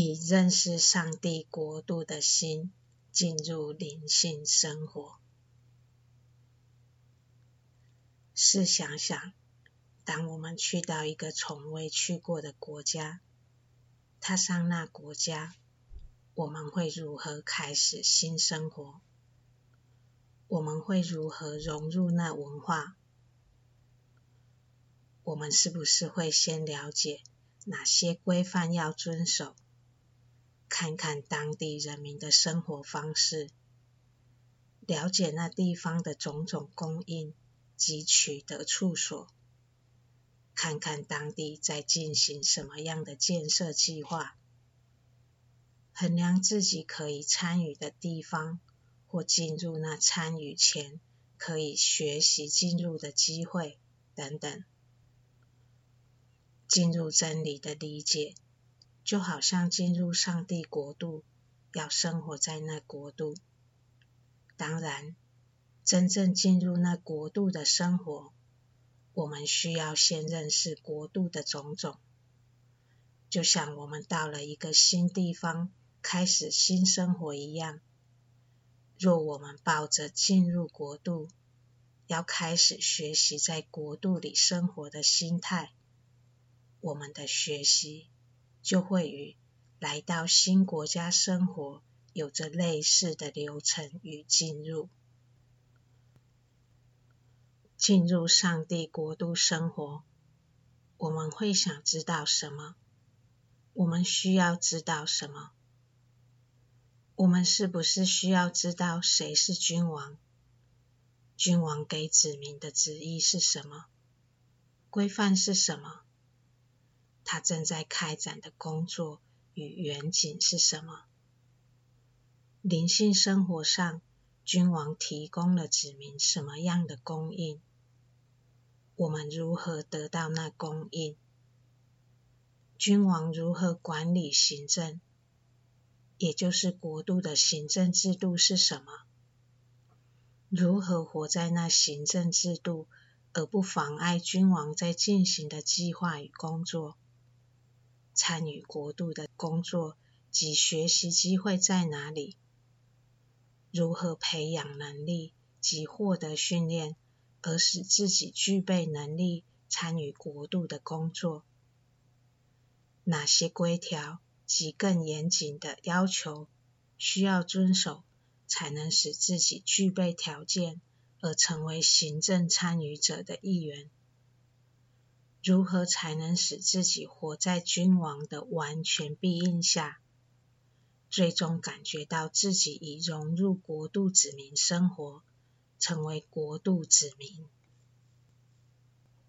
以认识上帝国度的心进入灵性生活。试想想，当我们去到一个从未去过的国家，踏上那国家，我们会如何开始新生活？我们会如何融入那文化？我们是不是会先了解哪些规范要遵守？看看当地人民的生活方式，了解那地方的种种供应及取得处所，看看当地在进行什么样的建设计划，衡量自己可以参与的地方或进入那参与前可以学习进入的机会等等，进入真理的理解。就好像进入上帝国度，要生活在那国度。当然，真正进入那国度的生活，我们需要先认识国度的种种。就像我们到了一个新地方，开始新生活一样。若我们抱着进入国度，要开始学习在国度里生活的心态，我们的学习。就会与来到新国家生活有着类似的流程与进入。进入上帝国度生活，我们会想知道什么？我们需要知道什么？我们是不是需要知道谁是君王？君王给子民的旨意是什么？规范是什么？他正在开展的工作与远景是什么？灵性生活上，君王提供了子民什么样的供应？我们如何得到那供应？君王如何管理行政？也就是国度的行政制度是什么？如何活在那行政制度，而不妨碍君王在进行的计划与工作？参与国度的工作及学习机会在哪里？如何培养能力及获得训练，而使自己具备能力参与国度的工作？哪些规条及更严谨的要求需要遵守，才能使自己具备条件而成为行政参与者的一员？如何才能使自己活在君王的完全庇荫下，最终感觉到自己已融入国度子民生活，成为国度子民？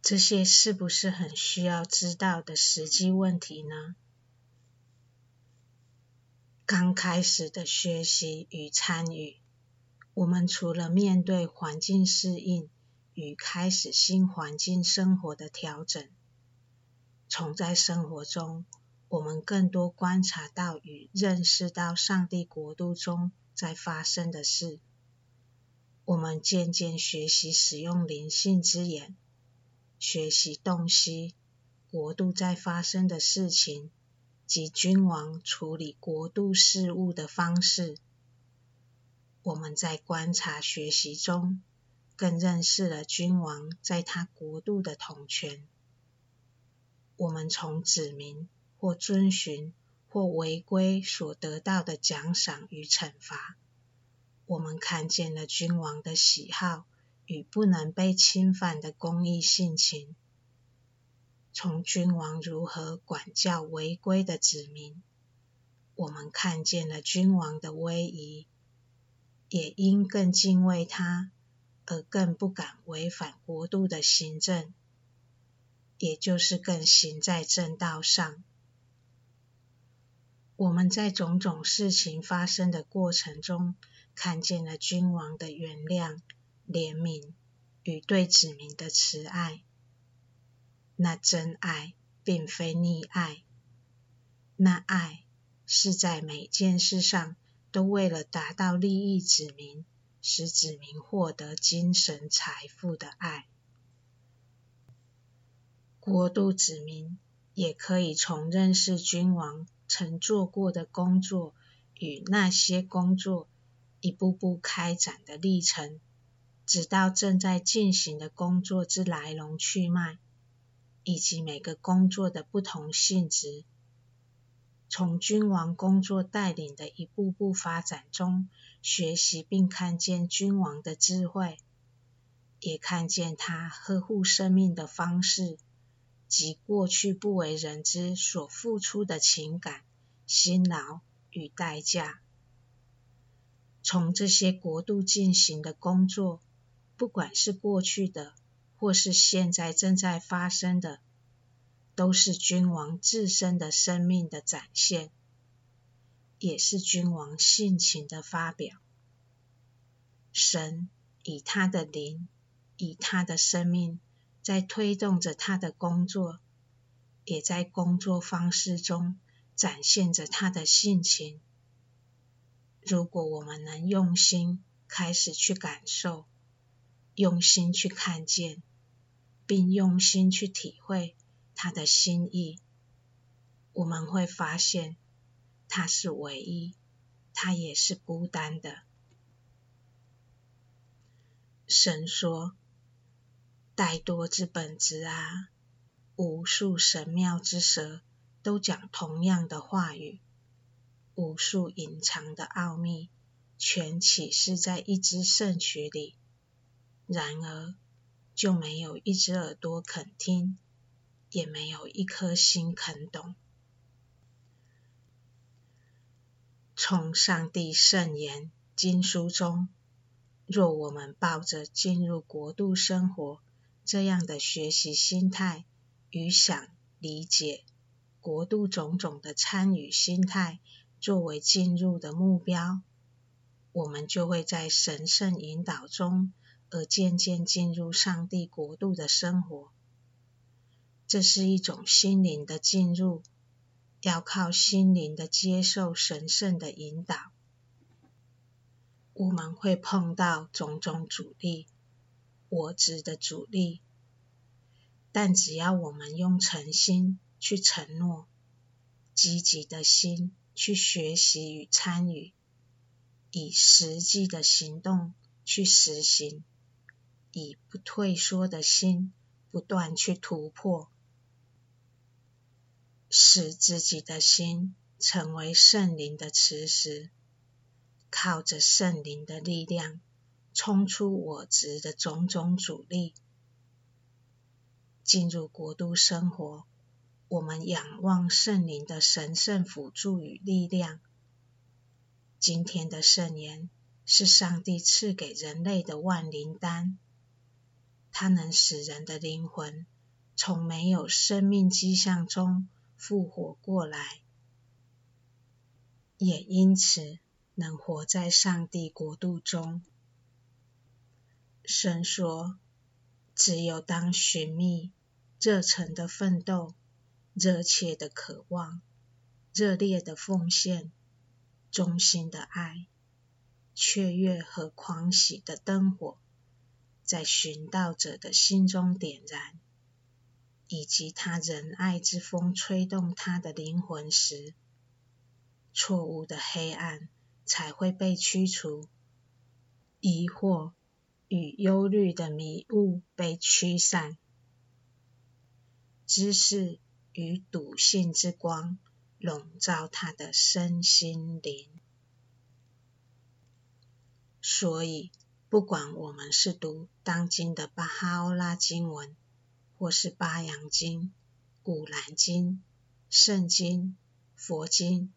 这些是不是很需要知道的实际问题呢？刚开始的学习与参与，我们除了面对环境适应，与开始新环境生活的调整，从在生活中，我们更多观察到与认识到上帝国度中在发生的事。我们渐渐学习使用灵性之眼，学习洞悉国度在发生的事情及君王处理国度事务的方式。我们在观察学习中，更认识了君王在他国度的统权。我们从子民或遵循或违规所得到的奖赏与惩罚，我们看见了君王的喜好与不能被侵犯的公义性情。从君王如何管教违规的子民，我们看见了君王的威仪，也应更敬畏他。而更不敢违反国度的行政，也就是更行在正道上。我们在种种事情发生的过程中，看见了君王的原谅、怜悯与对子民的慈爱。那真爱并非溺爱，那爱是在每件事上都为了达到利益子民。使子民获得精神财富的爱，国度子民也可以从认识君王曾做过的工作与那些工作一步步开展的历程，直到正在进行的工作之来龙去脉，以及每个工作的不同性质。从君王工作带领的一步步发展中，学习并看见君王的智慧，也看见他呵护生命的方式及过去不为人知所付出的情感、辛劳与代价。从这些国度进行的工作，不管是过去的，或是现在正在发生的。都是君王自身的生命的展现，也是君王性情的发表。神以他的灵，以他的生命，在推动着他的工作，也在工作方式中展现着他的性情。如果我们能用心开始去感受，用心去看见，并用心去体会。他的心意，我们会发现他是唯一，他也是孤单的。神说：“怠惰之本质啊，无数神妙之舌都讲同样的话语，无数隐藏的奥秘全启示在一只圣曲里，然而就没有一只耳朵肯听。”也没有一颗心肯懂。从上帝圣言经书中，若我们抱着进入国度生活这样的学习心态与想理解国度种种的参与心态作为进入的目标，我们就会在神圣引导中而渐渐进入上帝国度的生活。这是一种心灵的进入，要靠心灵的接受神圣的引导。我们会碰到种种阻力，我执的阻力，但只要我们用诚心去承诺，积极的心去学习与参与，以实际的行动去实行，以不退缩的心不断去突破。使自己的心成为圣灵的磁石，靠着圣灵的力量，冲出我执的种种阻力，进入国度生活。我们仰望圣灵的神圣辅助与力量。今天的圣言是上帝赐给人类的万灵丹，它能使人的灵魂从没有生命迹象中。复活过来，也因此能活在上帝国度中。神说：“只有当寻觅、热忱的奋斗、热切的渴望、热烈的奉献、忠心的爱、雀跃和狂喜的灯火，在寻道者的心中点燃。”以及他仁爱之风吹动他的灵魂时，错误的黑暗才会被驱除，疑惑与忧虑的迷雾被驱散，知识与笃信之光笼罩他的身心灵。所以，不管我们是读当今的巴哈欧拉经文，或是八阳经、古兰经、圣经、佛经，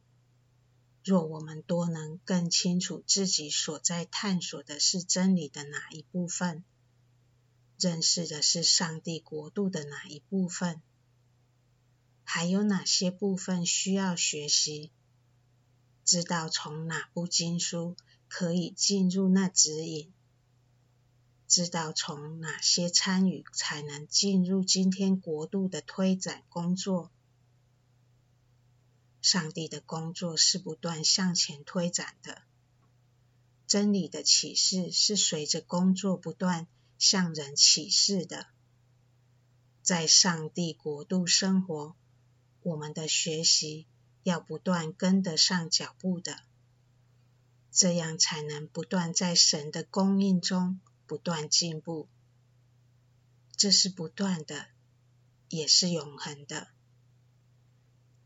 若我们多能更清楚自己所在探索的是真理的哪一部分，认识的是上帝国度的哪一部分，还有哪些部分需要学习，知道从哪部经书可以进入那指引。知道从哪些参与才能进入今天国度的推展工作。上帝的工作是不断向前推展的，真理的启示是随着工作不断向人启示的。在上帝国度生活，我们的学习要不断跟得上脚步的，这样才能不断在神的供应中不断进步。这是不断的，也是永恒的。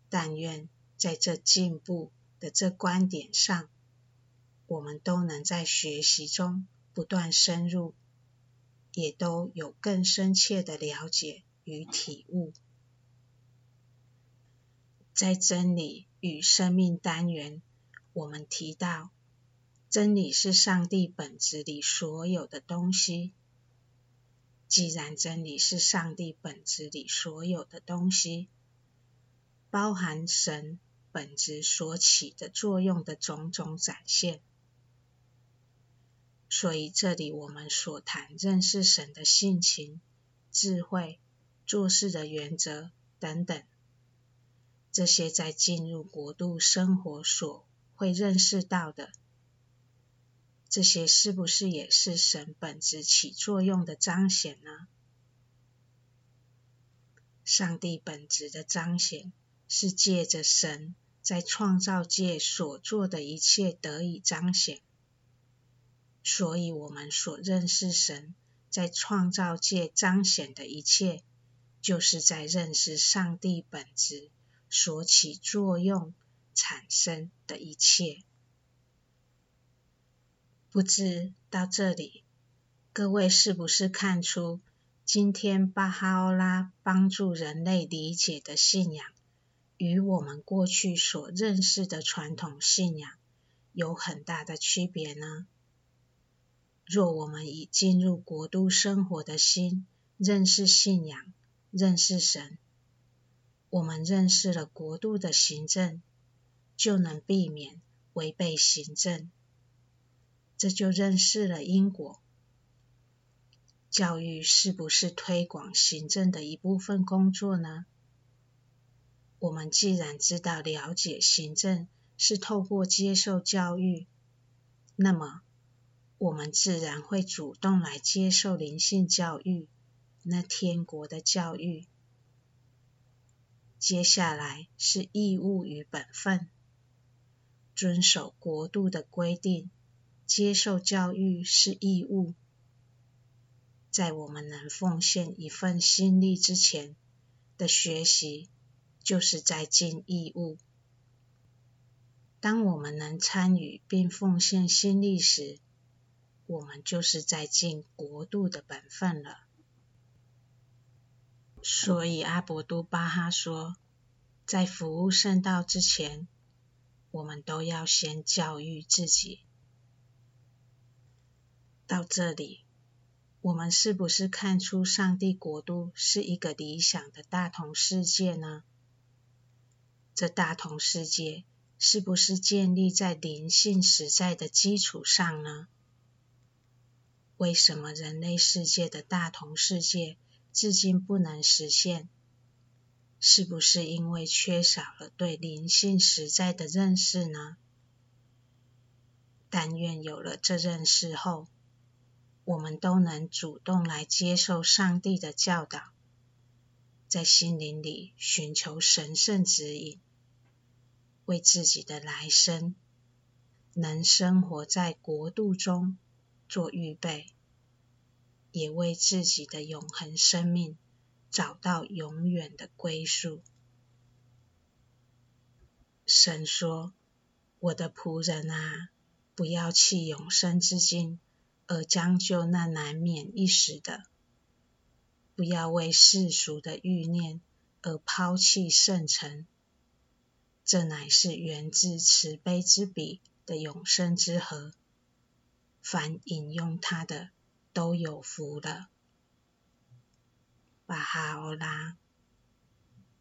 但愿在这进步的这观点上，我们都能在学习中不断深入，也都有更深切的了解与体悟。在真理与生命单元，我们提到，真理是上帝本质里所有的东西。既然真理是上帝本质里所有的东西，包含神本质所起的作用的种种展现，所以这里我们所谈认识神的性情、智慧、做事的原则等等，这些在进入国度生活所会认识到的，这些是不是也是神本质起作用的彰显呢？上帝本质的彰显。是借着神在创造界所做的一切得以彰显，所以我们所认识神在创造界彰显的一切，就是在认识上帝本质所起作用产生的一切。不知到这里，各位是不是看出今天巴哈欧拉帮助人类理解的信仰，与我们过去所认识的传统信仰有很大的区别呢？若我们以进入国度生活的心认识信仰、认识神，我们认识了国度的行政，就能避免违背行政，这就认识了因果。教育是不是推广行政的一部分工作呢？我们既然知道了解行政是透过接受教育，那么我们自然会主动来接受灵性教育，那天国的教育。接下来是义务与本分，遵守国度的规定，接受教育是义务。在我们能奉献一份心力之前的学习。就是在尽义务。当我们能参与并奉献心力时，我们就是在尽国度的本分了。所以阿博都巴哈说，在服务圣道之前，我们都要先教育自己。到这里，我们是不是看出上帝国度是一个理想的大同世界呢？这大同世界是不是建立在灵性实在的基础上呢？为什么人类世界的大同世界至今不能实现？是不是因为缺少了对灵性实在的认识呢？但愿有了这认识后，我们都能主动来接受上帝的教导，在心灵里寻求神圣指引。为自己的来生，能生活在国度中做预备，也为自己的永恒生命找到永远的归宿。神说：“我的仆人啊，不要弃永生之金，而将就那难免一时的；不要为世俗的欲念而抛弃圣城。”这乃是源自慈悲之笔的永生之河，凡引用它的都有福了。巴哈欧拉。